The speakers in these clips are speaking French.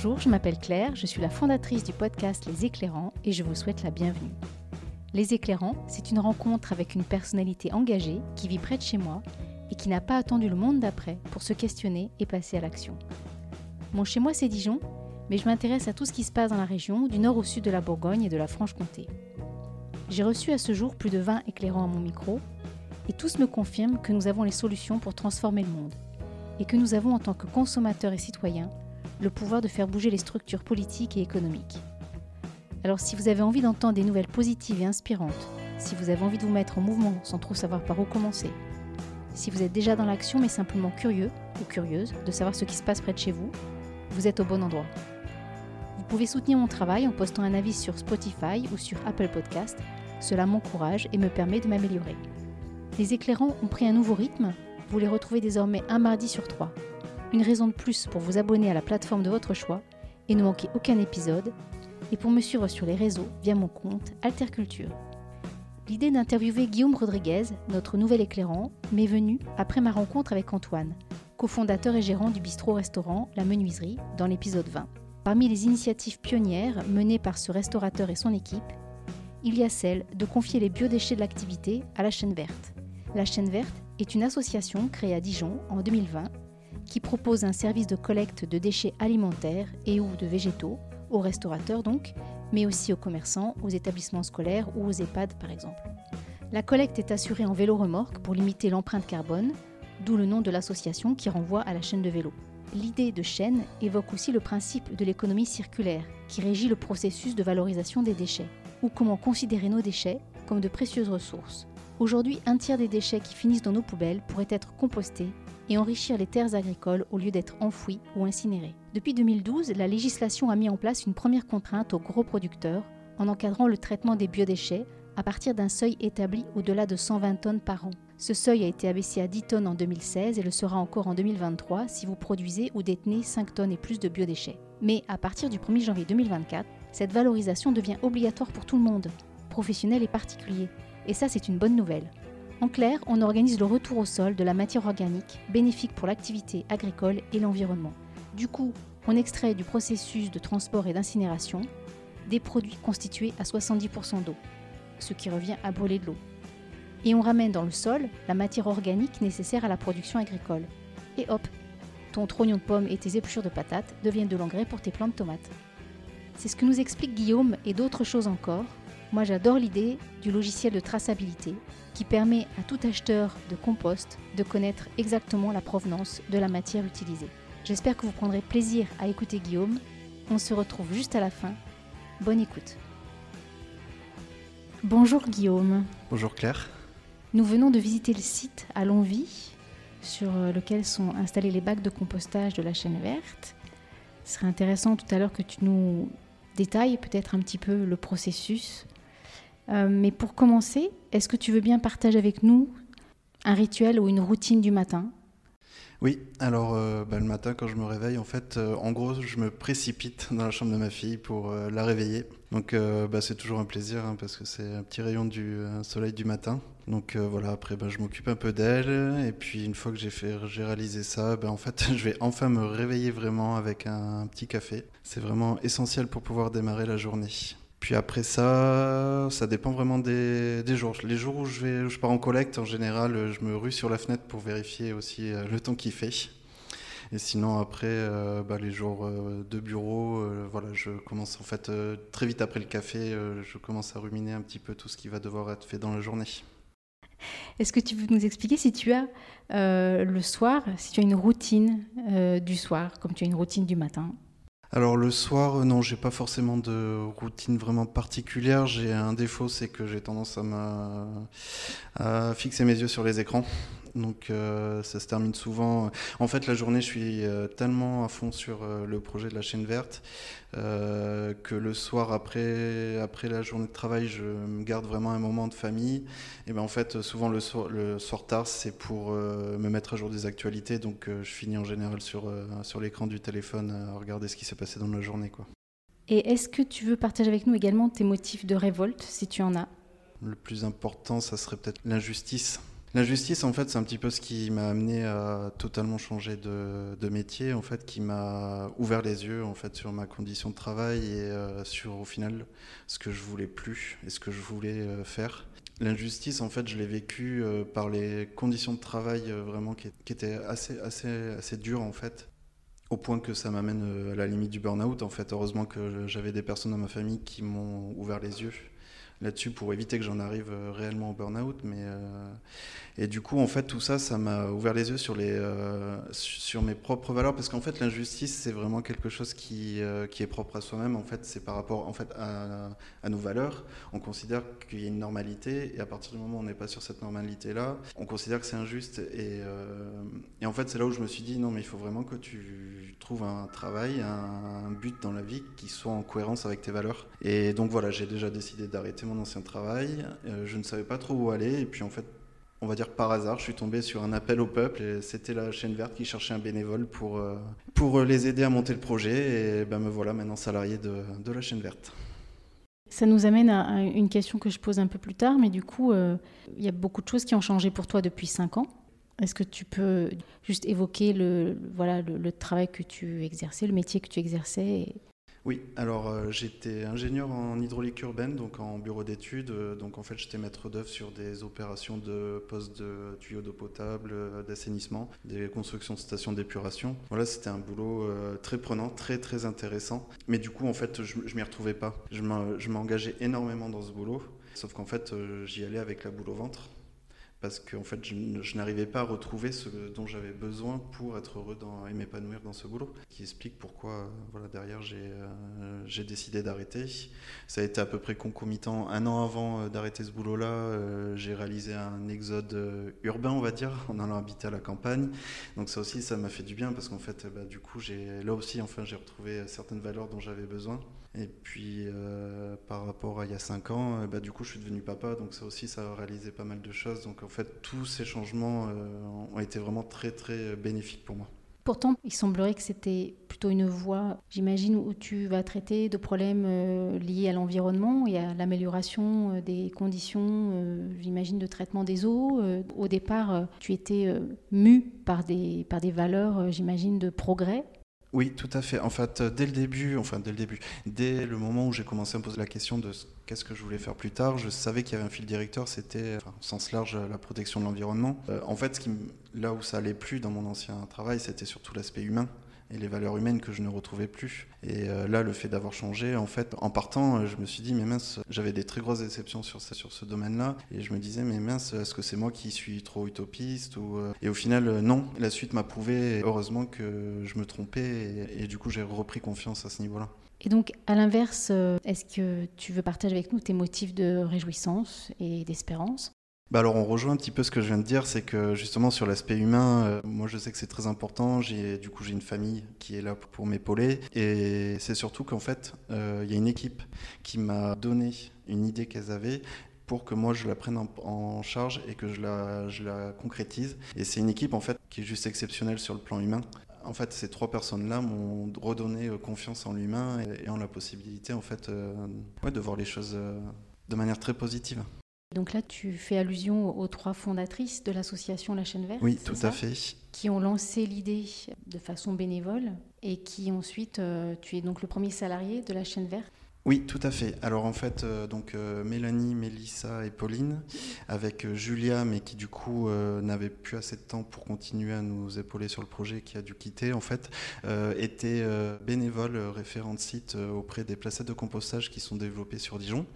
Bonjour, je m'appelle Claire, je suis la fondatrice du podcast Les Éclairants et je vous souhaite la bienvenue. Les Éclairants, c'est une rencontre avec une personnalité engagée qui vit près de chez moi et qui n'a pas attendu le monde d'après pour se questionner et passer à l'action. Mon chez moi, c'est Dijon, mais je m'intéresse à tout ce qui se passe dans la région, du nord au sud de la Bourgogne et de la Franche-Comté. J'ai reçu à ce jour plus de 20 éclairants à mon micro, et tous me confirment que nous avons les solutions pour transformer le monde, et que nous avons en tant que consommateurs et citoyens le pouvoir de faire bouger les structures politiques et économiques. Alors si vous avez envie d'entendre des nouvelles positives et inspirantes, si vous avez envie de vous mettre en mouvement sans trop savoir par où commencer, si vous êtes déjà dans l'action mais simplement curieux ou curieuse de savoir ce qui se passe près de chez vous, vous êtes au bon endroit. Vous pouvez soutenir mon travail en postant un avis sur Spotify ou sur Apple Podcast. Cela m'encourage et me permet de m'améliorer. Les éclairants ont pris un nouveau rythme. Vous les retrouvez désormais un mardi sur trois. Une raison de plus pour vous abonner à la plateforme de votre choix et ne manquer aucun épisode, et pour me suivre sur les réseaux via mon compte Alterculture. L'idée d'interviewer Guillaume Rodriguez, notre nouvel éclairant, m'est venue après ma rencontre avec Antoine, cofondateur et gérant du bistrot-restaurant La Menuiserie, dans l'épisode 20. Parmi les initiatives pionnières menées par ce restaurateur et son équipe, il y a celle de confier les biodéchets de l'activité à la chaîne verte. La chaîne verte est une association créée à Dijon en 2020 qui propose un service de collecte de déchets alimentaires et ou de végétaux aux restaurateurs donc, mais aussi aux commerçants, aux établissements scolaires ou aux EHPAD par exemple. La collecte est assurée en vélo-remorque pour limiter l'empreinte carbone, d'où le nom de l'association qui renvoie à la chaîne de vélo. L'idée de chaîne évoque aussi le principe de l'économie circulaire qui régit le processus de valorisation des déchets, ou comment considérer nos déchets comme de précieuses ressources. Aujourd'hui, un tiers des déchets qui finissent dans nos poubelles pourraient être compostés et enrichir les terres agricoles au lieu d'être enfouis ou incinérés. Depuis 2012, la législation a mis en place une première contrainte aux gros producteurs en encadrant le traitement des biodéchets à partir d'un seuil établi au-delà de 120 tonnes par an. Ce seuil a été abaissé à 10 tonnes en 2016 et le sera encore en 2023 si vous produisez ou détenez 5 tonnes et plus de biodéchets. Mais à partir du 1er janvier 2024, cette valorisation devient obligatoire pour tout le monde, professionnels et particuliers. Et ça, c'est une bonne nouvelle. En clair, on organise le retour au sol de la matière organique, bénéfique pour l'activité agricole et l'environnement. Du coup, on extrait du processus de transport et d'incinération des produits constitués à 70% d'eau, ce qui revient à brûler de l'eau. Et on ramène dans le sol la matière organique nécessaire à la production agricole. Et hop, ton trognon de pomme et tes épluchures de patates deviennent de l'engrais pour tes plantes de tomates. C'est ce que nous explique Guillaume et d'autres choses encore. Moi j'adore l'idée du logiciel de traçabilité qui permet à tout acheteur de compost de connaître exactement la provenance de la matière utilisée. J'espère que vous prendrez plaisir à écouter Guillaume. On se retrouve juste à la fin. Bonne écoute. Bonjour Guillaume. Bonjour Claire. Nous venons de visiter le site à Longvie sur lequel sont installés les bacs de compostage de la chaîne verte. Ce serait intéressant tout à l'heure que tu nous détailles peut-être un petit peu le processus euh, mais pour commencer, est-ce que tu veux bien partager avec nous un rituel ou une routine du matin? Oui, alors euh, bah, le matin quand je me réveille, en fait, euh, en gros, je me précipite dans la chambre de ma fille pour la réveiller. Donc bah, c'est toujours un plaisir hein, parce que c'est un petit rayon du soleil du matin. Donc voilà, après bah, je m'occupe un peu d'elle et puis une fois que j'ai fait, j'ai réalisé ça, en fait, je vais enfin me réveiller vraiment avec un petit café. C'est vraiment essentiel pour pouvoir démarrer la journée. Puis après ça, ça dépend vraiment des, jours. Les jours où je, vais, je pars en collecte, en général, je me rue sur la fenêtre pour vérifier aussi euh, le temps qu'il fait. Et sinon, après, euh, bah, les jours euh, de bureau, voilà, je commence en fait très vite après le café, je commence à ruminer un petit peu tout ce qui va devoir être fait dans la journée. Est-ce que tu veux nous expliquer si tu as le soir, si tu as une routine du soir, comme tu as une routine du matin? Alors le soir, euh, non, j'ai pas forcément de routine vraiment particulière. J'ai un défaut, c'est que j'ai tendance à, à, fixer mes yeux sur les écrans. Donc euh, ça se termine souvent. En fait, la journée, je suis euh, tellement à fond sur euh, le projet de la chaîne verte que le soir, après, après la journée de travail, je me garde vraiment un moment de famille. Et ben en fait, souvent le soir, le soir tard, c'est pour me mettre à jour des actualités. Donc je finis en général sur, sur l'écran du téléphone à regarder ce qui s'est passé dans la journée. Quoi. Et est-ce que tu veux partager avec nous également tes motifs de révolte, si tu en as? Le plus important, ça serait peut-être l'injustice L'injustice, en fait, c'est un petit peu ce qui m'a amené à totalement changer de, métier, en fait, qui m'a ouvert les yeux, en fait, sur ma condition de travail et euh, sur, au final, ce que je voulais plus et ce que je voulais euh, faire. L'injustice, en fait, je l'ai vécu euh, par les conditions de travail vraiment qui, qui, étaient assez, assez, assez dures, en fait, au point que ça m'amène à la limite du burn-out. En fait, heureusement que j'avais des personnes dans ma famille qui m'ont ouvert les yeux là-dessus pour éviter que j'en arrive euh, réellement au burn-out. Mais, euh, et du coup, en fait, tout ça, ça m'a ouvert les yeux sur, les, euh, sur mes propres valeurs, parce qu'en fait, l'injustice, c'est vraiment quelque chose qui, qui est propre à soi-même. En fait, c'est par rapport en fait, à, nos valeurs. On considère qu'il y a une normalité, et à partir du moment où on n'est pas sur cette normalité-là, on considère que c'est injuste. Et, et, en fait, c'est là où je me suis dit, non, mais il faut vraiment que tu trouves un travail, un, un but dans la vie qui soit en cohérence avec tes valeurs. Et donc voilà, j'ai déjà décidé d'arrêter mon ancien travail. Euh, je ne savais pas trop où aller. Et puis en fait, on va dire par hasard, je suis tombé sur un appel au peuple et c'était la chaîne verte qui cherchait un bénévole pour, euh, pour les aider à monter le projet. Et ben me voilà maintenant salarié de, de la chaîne verte. Ça nous amène à une question que je pose un peu plus tard, mais du coup, euh, il y a beaucoup de choses qui ont changé pour toi depuis 5 ans. Est-ce que tu peux juste évoquer le, voilà, le, travail que tu exerçais, le métier que tu exerçais oui, alors euh, j'étais ingénieur en hydraulique urbaine, donc en bureau d'études. Euh, donc en fait, j'étais maître d'œuvre sur des opérations de postes de tuyaux d'eau potable, euh, d'assainissement, des constructions de stations d'épuration. Voilà, c'était un boulot très prenant, très très intéressant. Mais du coup, en fait, je, je m'y retrouvais pas. Je m'engageais énormément dans ce boulot, sauf qu'en fait, j'y allais avec la boule au ventre parce qu'en fait, je, n'arrivais pas à retrouver ce dont j'avais besoin pour être heureux et m'épanouir dans ce boulot. Qui explique pourquoi, voilà, derrière, j'ai euh, j'ai décidé d'arrêter. Ça a été à peu près concomitant. Un an avant euh, d'arrêter ce boulot-là, euh, j'ai réalisé un exode urbain, on va dire, en allant habiter à la campagne. Donc ça aussi, ça m'a fait du bien parce qu'en fait, bah, du coup, là aussi, enfin, j'ai retrouvé certaines valeurs dont j'avais besoin. Et puis euh, par rapport à il y a 5 ans, euh, bah, du coup je suis devenu papa, donc ça aussi ça a réalisé pas mal de choses. Donc en fait tous ces changements euh, ont été vraiment très très bénéfiques pour moi. Pourtant, il semblerait que c'était plutôt une voie, j'imagine, où tu vas traiter de problèmes liés à l'environnement et à l'amélioration des conditions, j'imagine, de traitement des eaux. Au départ, tu étais mu par des, par des valeurs, j'imagine, de progrès. Oui, tout à fait. En fait, dès le début, enfin dès le début, dès le moment où j'ai commencé à me poser la question de qu'est-ce que je voulais faire plus tard, je savais qu'il y avait un fil directeur, c'était, enfin, au sens large, la protection de l'environnement. Euh, en fait, ce là où ça allait plus dans mon ancien travail, c'était surtout l'aspect humain et les valeurs humaines que je ne retrouvais plus. Et euh, là, le fait d'avoir changé, en fait, en partant, euh, je me suis dit, mais mince, j'avais des très grosses déceptions sur, sur ce domaine-là. Et je me disais, mais mince, est-ce que c'est moi qui suis trop utopiste ou... Euh, et au final, non. La suite m'a prouvé, heureusement, que je me trompais. Et, et du coup, j'ai repris confiance à ce niveau-là. Et donc, à l'inverse, est-ce que tu veux partager avec nous tes motifs de réjouissance et d'espérance? Bah alors on rejoint un petit peu ce que je viens de dire, c'est que justement sur l'aspect humain, euh, moi je sais que c'est très important. J'ai du coup j'ai une famille qui est là pour m'épauler et c'est surtout qu'en fait euh, il y a une équipe qui m'a donné une idée qu'elles avaient pour que moi je la prenne en, charge et que je la, je la concrétise. Et c'est une équipe en fait qui est juste exceptionnelle sur le plan humain. En fait, ces trois personnes-là m'ont redonné euh, confiance en l'humain et, en la possibilité en fait de voir les choses de manière très positive. Donc là, tu fais allusion aux trois fondatrices de l'association La Chaîne Verte. Oui, tout à fait. Qui ont lancé l'idée de façon bénévole et qui ensuite, euh, tu es donc le premier salarié de La Chaîne Verte. Oui, tout à fait. Alors en fait, euh, donc euh, Mélanie, Mélissa et Pauline, avec Julia, mais qui du coup n'avait plus assez de temps pour continuer à nous épauler sur le projet, qui a dû quitter, en fait, étaient bénévoles référents de site auprès des placettes de compostage qui sont développées sur Dijon.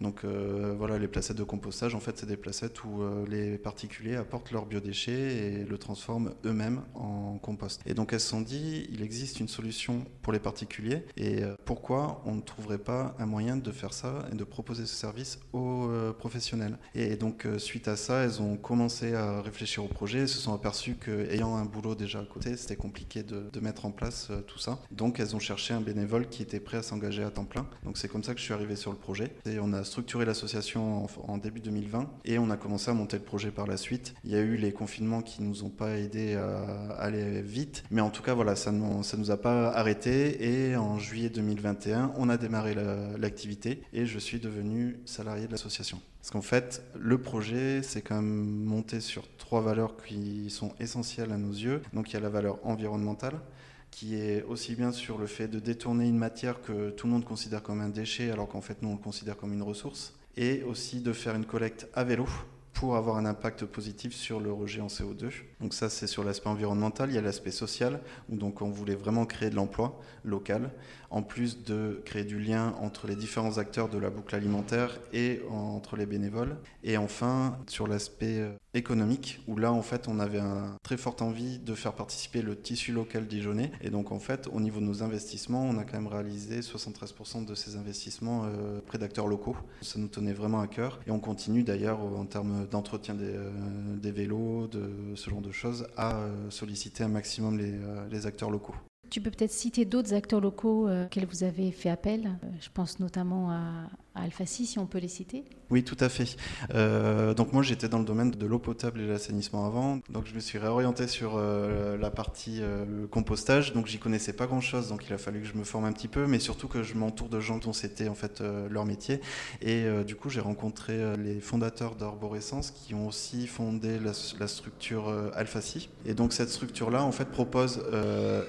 Donc euh, voilà, les placettes de compostage, en fait, c'est des placettes où euh, les particuliers apportent leurs biodéchets et le transforment eux-mêmes en compost. Et donc elles se sont dit, il existe une solution pour les particuliers et euh, pourquoi on ne trouverait pas un moyen de faire ça et de proposer ce service aux professionnels? Et donc suite à ça, elles ont commencé à réfléchir au projet, se sont aperçues qu'ayant un boulot déjà à côté, c'était compliqué de, de, mettre en place tout ça. Donc elles ont cherché un bénévole qui était prêt à s'engager à temps plein. Donc c'est comme ça que je suis arrivé sur le projet. Et on a structuré l'association en, début 2020 et on a commencé à monter le projet par la suite. Il y a eu les confinements qui nous ont pas aidé à aller vite, mais en tout cas voilà, ça ne ça nous a pas arrêté et en juillet 2021, on a démarré l'activité et je suis devenu salarié de l'association. Parce qu'en fait, le projet, c'est quand même monté sur trois valeurs qui sont essentielles à nos yeux. Donc il y a la valeur environnementale, qui est aussi bien sur le fait de détourner une matière que tout le monde considère comme un déchet, alors qu'en fait nous on le considère comme une ressource, et aussi de faire une collecte à vélo pour avoir un impact positif sur le rejet en CO2. Donc ça, c'est sur l'aspect environnemental. Il y a l'aspect social, où donc on voulait vraiment créer de l'emploi local, en plus de créer du lien entre les différents acteurs de la boucle alimentaire et entre les bénévoles. Et enfin, sur l'aspect euh, économique, où là, en fait, on avait un très forte envie de faire participer le tissu local dijonnais. Et donc, en fait, au niveau de nos investissements, on a quand même réalisé 73% de ces investissements euh, près d'acteurs locaux. Ça nous tenait vraiment à cœur. Et on continue d'ailleurs en termes d'entretien des, euh, vélos, de ce genre de choses, à euh, solliciter un maximum les, euh, les acteurs locaux. Tu peux peut-être citer d'autres acteurs locaux auxquels vous avez fait appel. Je pense notamment à, à Alphacy, si on peut les citer. Oui, tout à fait. Euh, donc moi, j'étais dans le domaine de l'eau potable et l'assainissement avant. Donc je me suis réorienté sur euh, la partie euh, compostage. Donc j'y connaissais pas grand-chose. Donc il a fallu que je me forme un petit peu, mais surtout que je m'entoure de gens dont c'était en fait leur métier. Et du coup, j'ai rencontré les fondateurs d'Arborescence qui ont aussi fondé la, structure Alphacy. Et donc cette structure-là, en fait, propose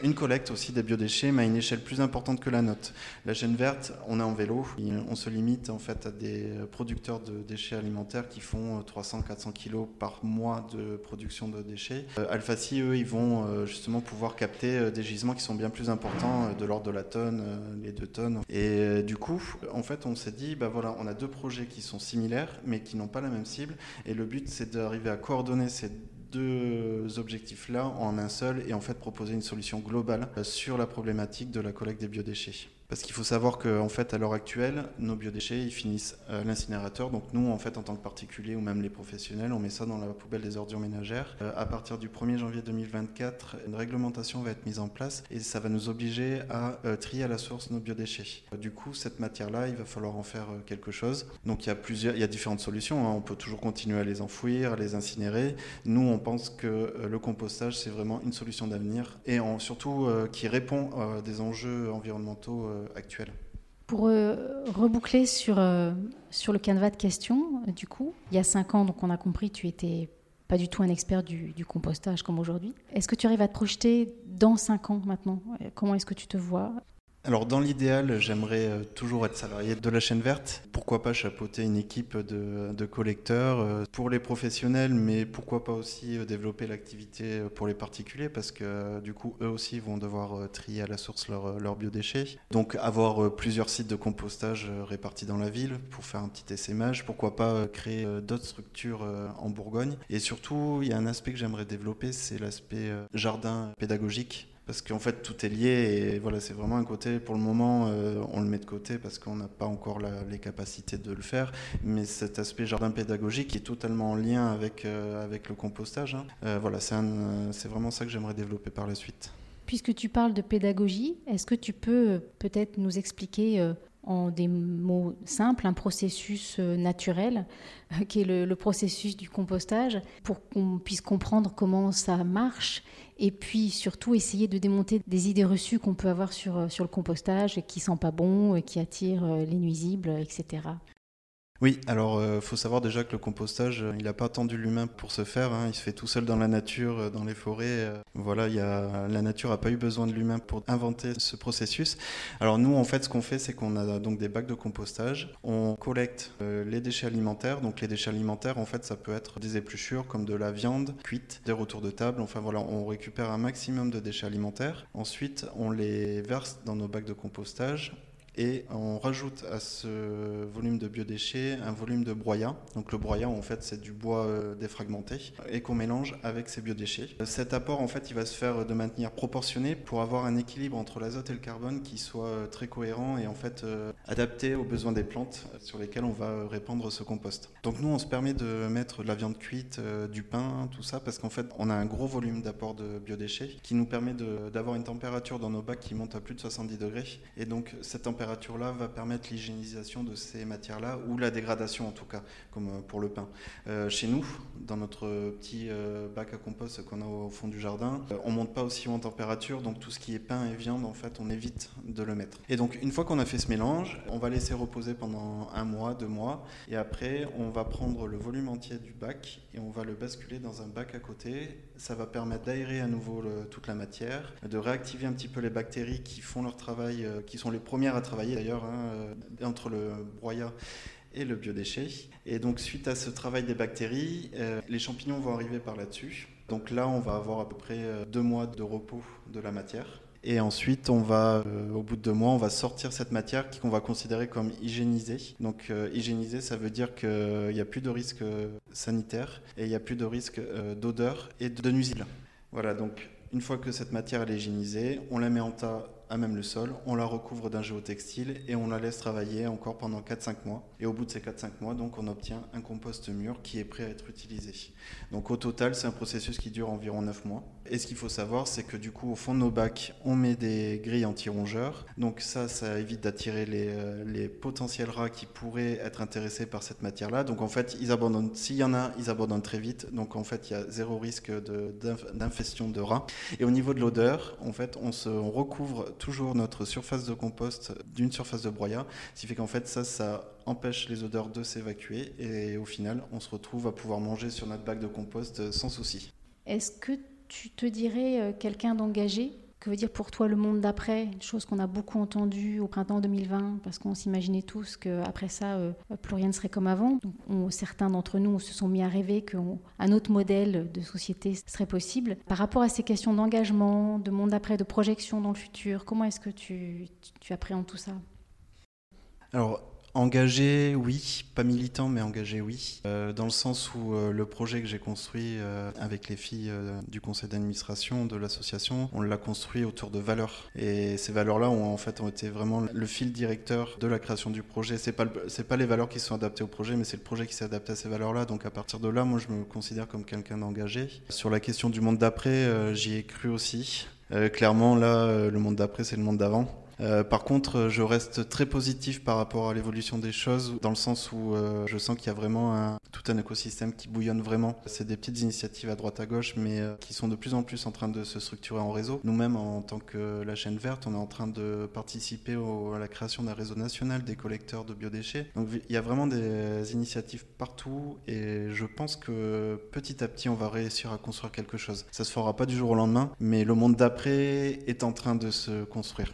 une collecte aussi des biodéchets, mais à une échelle plus importante que la nôtre. La chaîne verte, on est en vélo, on se limite en fait à des producteurs de déchets alimentaires qui font 300-400 kilos par mois de production de déchets. Euh, Alphacy, eux, ils vont euh, justement pouvoir capter euh, des gisements qui sont bien plus importants, de l'ordre de la tonne, les deux tonnes. Et du coup, en fait, on s'est dit, bah voilà, on a deux projets qui sont similaires, mais qui n'ont pas la même cible. Et le but, c'est d'arriver à coordonner ces deux objectifs-là en un seul et en fait proposer une solution globale sur la problématique de la collecte des biodéchets. Parce qu'il faut savoir qu'en fait, à l'heure actuelle, nos biodéchets, ils finissent à l'incinérateur. Donc nous, en fait, en tant que particuliers ou même les professionnels, on met ça dans la poubelle des ordures ménagères. Euh, à partir du 1er janvier 2024, une réglementation va être mise en place et ça va nous obliger à euh, trier à la source nos biodéchets. Euh, du coup, cette matière-là, il va falloir en faire quelque chose. Donc il y a plusieurs, il y a différentes solutions. Hein. On peut toujours continuer à les enfouir, à les incinérer. Nous, on pense que le compostage, c'est vraiment une solution d'avenir et en, surtout qui répond à des enjeux environnementaux euh, actuelle. Pour euh, reboucler sur, euh, sur le canevas de questions, du coup, il y a cinq ans, donc on a compris, tu étais pas du tout un expert du, du compostage comme aujourd'hui. Est-ce que tu arrives à te projeter dans cinq ans maintenant? Comment est-ce que tu te vois? Alors dans l'idéal, j'aimerais euh, toujours être salarié de la chaîne verte. Pourquoi pas chapeauter une équipe de, collecteurs euh, pour les professionnels, mais pourquoi pas aussi euh, développer l'activité pour les particuliers parce que du coup eux aussi vont devoir trier à la source leurs biodéchets. Donc avoir plusieurs sites de compostage répartis dans la ville pour faire un petit essaimage. Pourquoi pas créer d'autres structures en Bourgogne. Et surtout, il y a un aspect que j'aimerais développer, c'est l'aspect jardin pédagogique parce qu'en fait tout est lié et voilà c'est vraiment un côté pour le moment euh, on le met de côté parce qu'on n'a pas encore les capacités de le faire mais cet aspect jardin pédagogique est totalement en lien avec euh, avec le compostage hein. euh, c'est c'est vraiment ça que j'aimerais développer par la suite puisque tu parles de pédagogie est-ce que tu peux peut-être nous expliquer en des mots simples, un processus naturel, qui est le, processus du compostage, pour qu'on puisse comprendre comment ça marche et puis surtout essayer de démonter des idées reçues qu'on peut avoir sur, euh, sur le compostage qui sent pas bon, qui attire euh, les nuisibles, etc. Oui, alors il euh, faut savoir déjà que le compostage, il n'a pas attendu l'humain pour se faire. Hein. il se fait tout seul dans la nature, euh, dans les forêts. Euh. voilà, il y a, la nature n'a pas eu besoin de l'humain pour inventer ce processus. Alors nous, en fait, ce qu'on fait, c'est qu'on a donc des bacs de compostage. On collecte les déchets alimentaires. Donc les déchets alimentaires, en fait, ça peut être des épluchures comme de la viande cuite, des retours de table. Enfin voilà, on récupère un maximum de déchets alimentaires. Ensuite, on les verse dans nos bacs de compostage et on rajoute à ce volume de biodéchets un volume de broyat. Donc le broyat, en fait, c'est du bois euh, défragmenté et qu'on mélange avec ces biodéchets. Cet apport, en fait, il va se faire de manière proportionnée pour avoir un équilibre entre l'azote et le carbone qui soit euh, très cohérent et en fait euh, adapté aux besoins des plantes sur lesquelles on va répandre ce compost. Donc nous, on se permet de mettre de la viande cuite, du pain, tout ça, parce qu'en fait, on a un gros volume d'apport de biodéchets qui nous permet d'avoir une température dans nos bacs qui monte à plus de 70 degrés. Et donc cette température température-là va permettre l'hygiénisation de ces matières-là, ou la dégradation en tout cas, comme pour le pain. chez nous, dans notre petit bac à compost qu'on a au fond du jardin, on monte pas aussi haut en température, donc tout ce qui est pain et viande, en fait, on évite de le mettre. Et donc, une fois qu'on a fait ce mélange, on va laisser reposer pendant un mois, deux mois, et après, on va prendre le volume entier du bac et on va le basculer dans un bac à côté. Ça va permettre d'aérer à nouveau toute la matière, de réactiver un petit peu les bactéries qui font leur travail, euh, qui sont les premières à travailler d'ailleurs, hein, euh, entre le broyat et le biodéchet. Et donc suite à ce travail des bactéries, euh, les champignons vont arriver par là-dessus. Donc là, on va avoir à peu près deux mois de repos de la matière. Et ensuite, on va, euh, au bout de deux mois, on va sortir cette matière qu'on va considérer comme hygiénisée. Donc, euh, hygiénisée, ça veut dire qu'il n'y a plus de risque sanitaire et il n'y a plus de risque euh, d'odeur et de nuisibles. Voilà, donc une fois que cette matière est hygiénisée, on la met en tas à même le sol, on la recouvre d'un géotextile et on la laisse travailler encore pendant 4-5 mois. Et au bout de ces 4-5 mois, donc, on obtient un compost mûr qui est prêt à être utilisé. Donc au total, c'est un processus qui dure environ 9 mois. Et ce qu'il faut savoir, c'est que du coup, au fond de nos bacs, on met des grilles anti-rongeurs. Donc ça, ça évite d'attirer les, euh, les, potentiels rats qui pourraient être intéressés par cette matière-là. Donc en fait, ils abandonnent. S'il y en a, ils abandonnent très vite. Donc en fait, il y a zéro risque d'infestion de, rats. Et au niveau de l'odeur, en fait, on, se, on recouvre toujours notre surface de compost d'une surface de broyat, ce qui fait qu'en fait ça, ça empêche les odeurs de s'évacuer et au final on se retrouve à pouvoir manger sur notre bac de compost sans souci. Est-ce que tu te dirais euh, quelqu'un d'engagé? Que veut dire pour toi le monde d'après Une chose qu'on a beaucoup entendue au printemps 2020, parce qu'on s'imaginait tous qu'après ça, euh, plus rien ne serait comme avant. certains d'entre nous se sont mis à rêver qu'un autre modèle de société serait possible. Par rapport à ces questions d'engagement, de monde d'après, de projection dans le futur, comment est-ce que tu, tu appréhendes tout ça? Engagé, oui, pas militant, mais engagé, oui. Euh, dans le sens où euh, le projet que j'ai construit euh, avec les filles du conseil d'administration de l'association, on l'a construit autour de valeurs. Et ces valeurs-là ont en fait été vraiment le fil directeur de la création du projet. C'est pas c'est pas les valeurs qui sont adaptées au projet, mais c'est le projet qui s'est adapté à ces valeurs-là. Donc à partir de là, moi, je me considère comme quelqu'un d'engagé. Sur la question du monde d'après, j'y ai cru aussi. clairement, là, le monde d'après, c'est le monde d'avant. Euh, par contre, je reste très positif par rapport à l'évolution des choses, dans le sens où euh, je sens qu'il y a vraiment tout un écosystème qui bouillonne vraiment. C'est des petites initiatives à droite à gauche, mais euh, qui sont de plus en plus en train de se structurer en réseau. Nous-mêmes, en tant que la chaîne verte, on est en train de participer à la création d'un réseau national des collecteurs de biodéchets. Donc il y a vraiment des initiatives partout, et je pense que petit à petit, on va réussir à construire quelque chose. Ça se fera pas du jour au lendemain, mais le monde d'après est en train de se construire.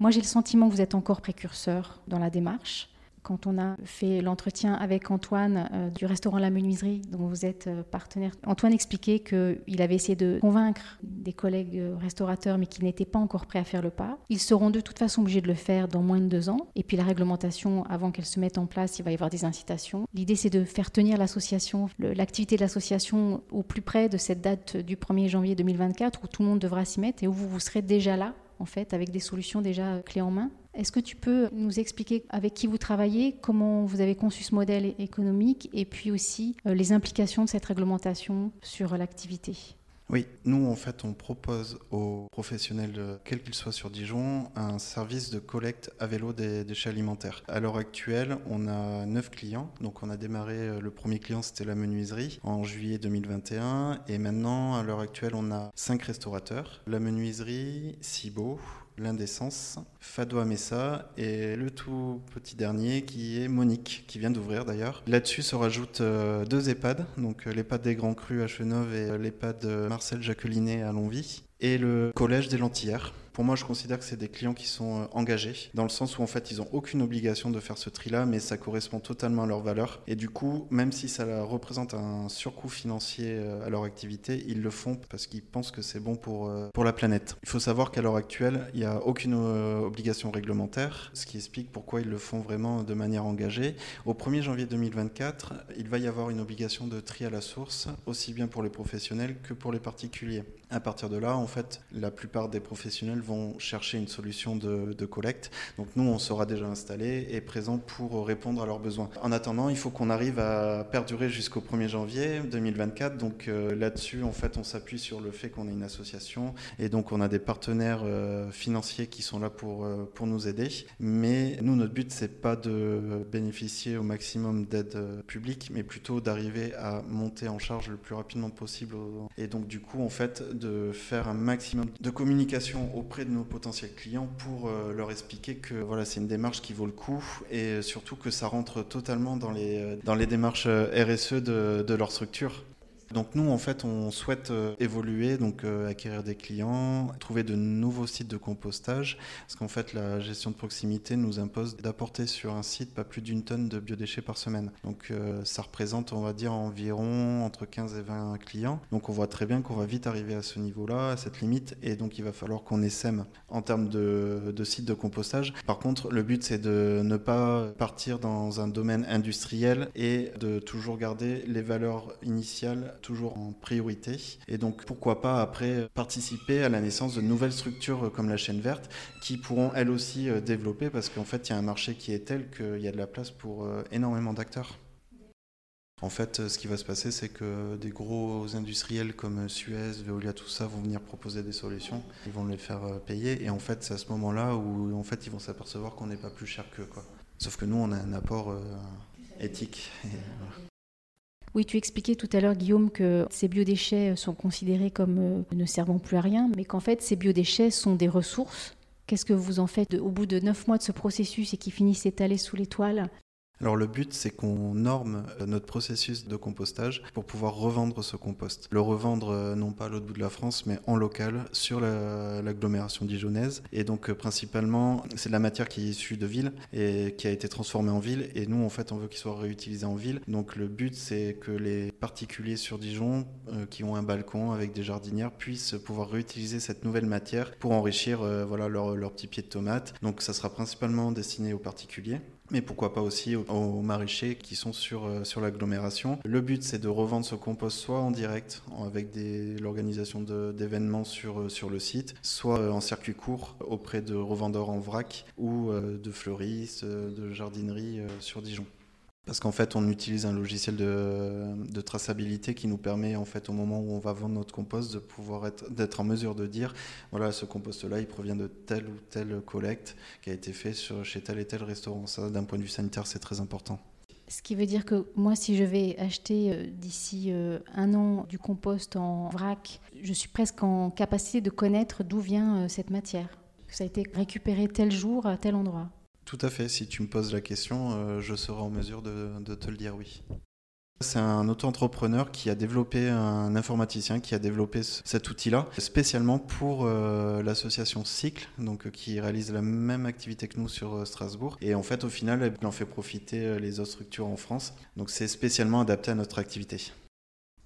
Moi, j'ai le sentiment que vous êtes encore précurseur dans la démarche. Quand on a fait l'entretien avec Antoine euh, du restaurant La Menuiserie, dont vous êtes euh, partenaire, Antoine expliquait qu'il avait essayé de convaincre des collègues euh, restaurateurs, mais qui n'étaient pas encore prêts à faire le pas. Ils seront de toute façon obligés de le faire dans moins de deux ans. Et puis la réglementation, avant qu'elle se mette en place, il va y avoir des incitations. L'idée, c'est de faire tenir l'association, l'activité de l'association au plus près de cette date du 1er janvier 2024, où tout le monde devra s'y mettre et où vous, vous serez déjà là en fait, avec des solutions déjà clés en main. Est-ce que tu peux nous expliquer avec qui vous travaillez, comment vous avez conçu ce modèle économique et puis aussi euh, les implications de cette réglementation sur l'activité? Oui, nous en fait on propose aux professionnels, quels qu'ils soient sur Dijon, un service de collecte à vélo des déchets alimentaires. À l'heure actuelle, on a 9 clients. Donc on a démarré, euh, le premier client c'était la menuiserie en juillet 2021 et maintenant à l'heure actuelle on a 5 restaurateurs. La menuiserie, Cibo, l'indécence, Fado Messa et le tout petit dernier qui est Monique, qui vient d'ouvrir d'ailleurs. Là-dessus se rajoutent euh, deux EHPAD, donc euh, l'EHPAD des Grands Crus à Chenove et euh, l'EHPAD Marcel Jacquelinet à Longvie, et le collège des Lentillères pour moi, je considère que c'est des clients qui sont euh, engagés, dans le sens où en fait, ils n'ont aucune obligation de faire ce tri-là, mais ça correspond totalement à leurs valeurs. Et du coup, même si ça représente un surcoût financier euh, à leur activité, ils le font parce qu'ils pensent que c'est bon pour, euh, pour la planète. Il faut savoir qu'à l'heure actuelle, il n'y a aucune obligation réglementaire, ce qui explique pourquoi ils le font vraiment de manière engagée. Au 1er janvier 2024, il va y avoir une obligation de tri à la source, aussi bien pour les professionnels que pour les particuliers. À partir de là, en fait, la plupart des professionnels vont chercher une solution de, collecte. Donc nous, on sera déjà installé et présent pour répondre à leurs besoins. En attendant, il faut qu'on arrive à perdurer jusqu'au 1er janvier 2024. Donc euh, là-dessus, en fait, on s'appuie sur le fait qu'on est une association et donc on a des partenaires euh, financiers qui sont là pour, euh, pour nous aider. Mais nous, notre but, c'est pas de bénéficier au maximum d'aide publique, mais plutôt d'arriver à monter en charge le plus rapidement possible. Et donc du coup, en fait, de faire un maximum de communication auprès de nos potentiels clients pour euh, leur expliquer que voilà, c'est une démarche qui vaut le coup et surtout que ça rentre totalement dans les, euh, démarches euh, RSE de, de leur structure. Donc nous, en fait, on souhaite euh, évoluer, donc euh, acquérir des clients, trouver de nouveaux sites de compostage, parce qu'en fait, la gestion de proximité nous impose d'apporter sur un site pas plus d'une tonne de biodéchets par semaine. Donc euh, ça représente, on va dire, environ entre 15 et 20 clients. Donc on voit très bien qu'on va vite arriver à ce niveau-là, à cette limite, et donc il va falloir qu'on essaime en termes de, de sites de compostage. Par contre, le but, c'est de ne pas partir dans un domaine industriel et de toujours garder les valeurs initiales toujours en priorité. Et donc pourquoi pas après participer à la naissance de nouvelles structures comme la chaîne verte qui pourront elles aussi euh, développer parce qu'en fait il y a un marché qui est tel qu'il y a de la place pour euh, énormément d'acteurs. En fait, euh, ce qui va se passer, c'est que des gros industriels comme Suez, Veolia, tout ça vont venir proposer des solutions. Ils vont les faire payer. Et en fait, c'est à ce moment-là où en fait, ils vont s'apercevoir qu'on n'est pas plus cher qu'eux. Sauf que nous, on a un apport éthique. Oui, tu expliquais tout à l'heure, Guillaume, que ces biodéchets sont considérés comme euh, ne servant plus à rien, mais qu'en fait, ces biodéchets sont des ressources. Qu'est-ce que vous en faites au bout de neuf mois de ce processus et qui finissent étalés sous l'étoile? Alors le but, c'est qu'on norme euh, notre processus de compostage pour pouvoir revendre ce compost. Le revendre euh, non pas à l'autre bout de la France, mais en local sur l'agglomération dijonnaise. Et donc euh, principalement, c'est de la matière qui est issue de ville et qui a été transformée en ville. Et nous, en fait, on veut qu'il soit réutilisé en ville. Donc le but, c'est que les particuliers sur Dijon qui ont un balcon avec des jardinières puissent pouvoir réutiliser cette nouvelle matière pour enrichir voilà, leur, leur petit pied de tomate. Donc ça sera principalement destiné aux particuliers mais pourquoi pas aussi aux, maraîchers qui sont sur, euh, sur l'agglomération. Le but, c'est de revendre ce compost soit en direct, avec l'organisation d'événements sur, euh, sur le site, soit euh, en circuit court auprès de revendeurs en vrac ou de fleuristes, de jardineries sur Dijon. Parce qu'en fait, on utilise un logiciel de, traçabilité qui nous permet, en fait, au moment où on va vendre notre compost, de pouvoir être, d'être en mesure de dire, voilà, ce compost-là, il provient de telle ou telle collecte qui a été fait sur, chez tel et tel restaurant. Ça, d'un point de vue sanitaire, c'est très important. Ce qui veut dire que moi, si je vais acheter euh, d'ici euh, un an du compost en vrac, je suis presque en capacité de connaître d'où vient euh, cette matière. Ça a été récupéré tel jour à tel endroit. Tout à fait, si tu me poses la question, euh, je serai en mesure de, te le dire oui. C'est un auto-entrepreneur qui a développé, un informaticien qui a développé cet outil-là, spécialement pour euh, l'association Cycle, donc, euh, qui réalise la même activité que nous sur Strasbourg. Et en fait, au final, il en fait profiter les autres structures en France. Donc c'est spécialement adapté à notre activité.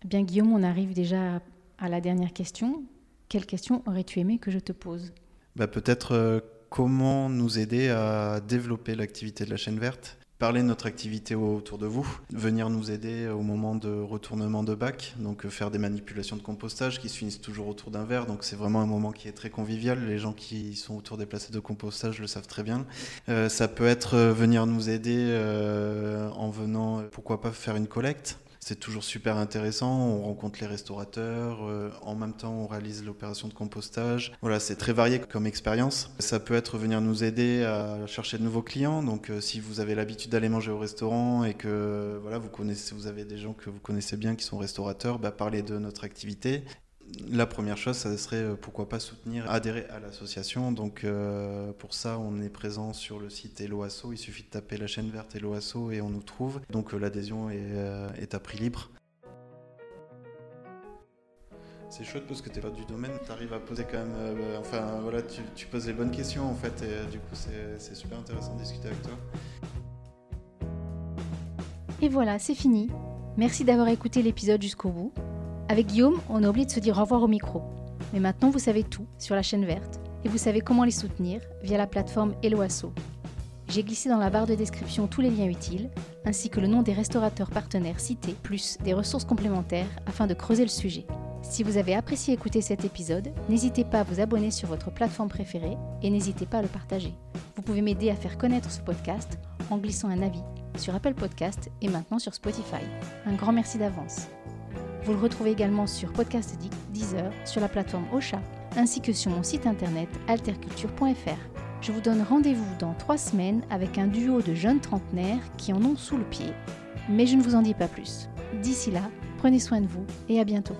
Bien Guillaume, on arrive déjà à la dernière question. Quelle question aurais-tu aimé que je te pose? Bah, Peut-être comment nous aider à développer l'activité de la chaîne verte parler de notre activité autour de vous, venir nous aider au moment de retournement de bac, donc euh, faire des manipulations de compostage qui se finissent toujours autour d'un verre, donc c'est vraiment un moment qui est très convivial, les gens qui sont autour des places de compostage le savent très bien. Euh, ça peut être euh, venir nous aider en venant, pourquoi pas faire une collecte, c'est toujours super intéressant. On rencontre les restaurateurs, euh, en même temps on réalise l'opération de compostage. Voilà, c'est très varié comme expérience. Ça peut être venir nous aider à chercher de nouveaux clients. Donc euh, si vous avez l'habitude d'aller manger au restaurant et que voilà, vous connaissez, vous avez des gens que vous connaissez bien qui sont restaurateurs, bah, parlez de notre activité la première chose, ça serait euh, pourquoi pas soutenir, adhérer à l'association. Donc euh, pour ça, on est présent sur le site Eloasso. Il suffit de taper la chaîne verte Eloasso et on nous trouve. Donc euh, l'adhésion est, à prix libre. C'est chouette parce que tu n'es pas du domaine, tu arrives à poser quand même. enfin voilà, tu, poses les bonnes questions en fait, et du coup c'est super intéressant de discuter avec toi. Et voilà, c'est fini. Merci d'avoir écouté l'épisode jusqu'au bout. Avec Guillaume, on a oublié de se dire au revoir au micro. Mais maintenant, vous savez tout sur la chaîne verte et vous savez comment les soutenir via la plateforme Eloasso. J'ai glissé dans la barre de description tous les liens utiles, ainsi que le nom des restaurateurs partenaires cités, plus des ressources complémentaires afin de creuser le sujet. Si vous avez apprécié écouter cet épisode, n'hésitez pas à vous abonner sur votre plateforme préférée et n'hésitez pas à le partager. Vous pouvez m'aider à faire connaître ce podcast en glissant un avis sur Apple Podcast et maintenant sur Spotify. Un grand merci d'avance. Vous le retrouvez également sur Podcast Deezer, sur la plateforme Ocha, ainsi que sur mon site internet alterculture.fr. Je vous donne rendez-vous dans trois semaines avec un duo de jeunes trentenaires qui en ont sous le pied. Mais je ne vous en dis pas plus. D'ici là, prenez soin de vous et à bientôt.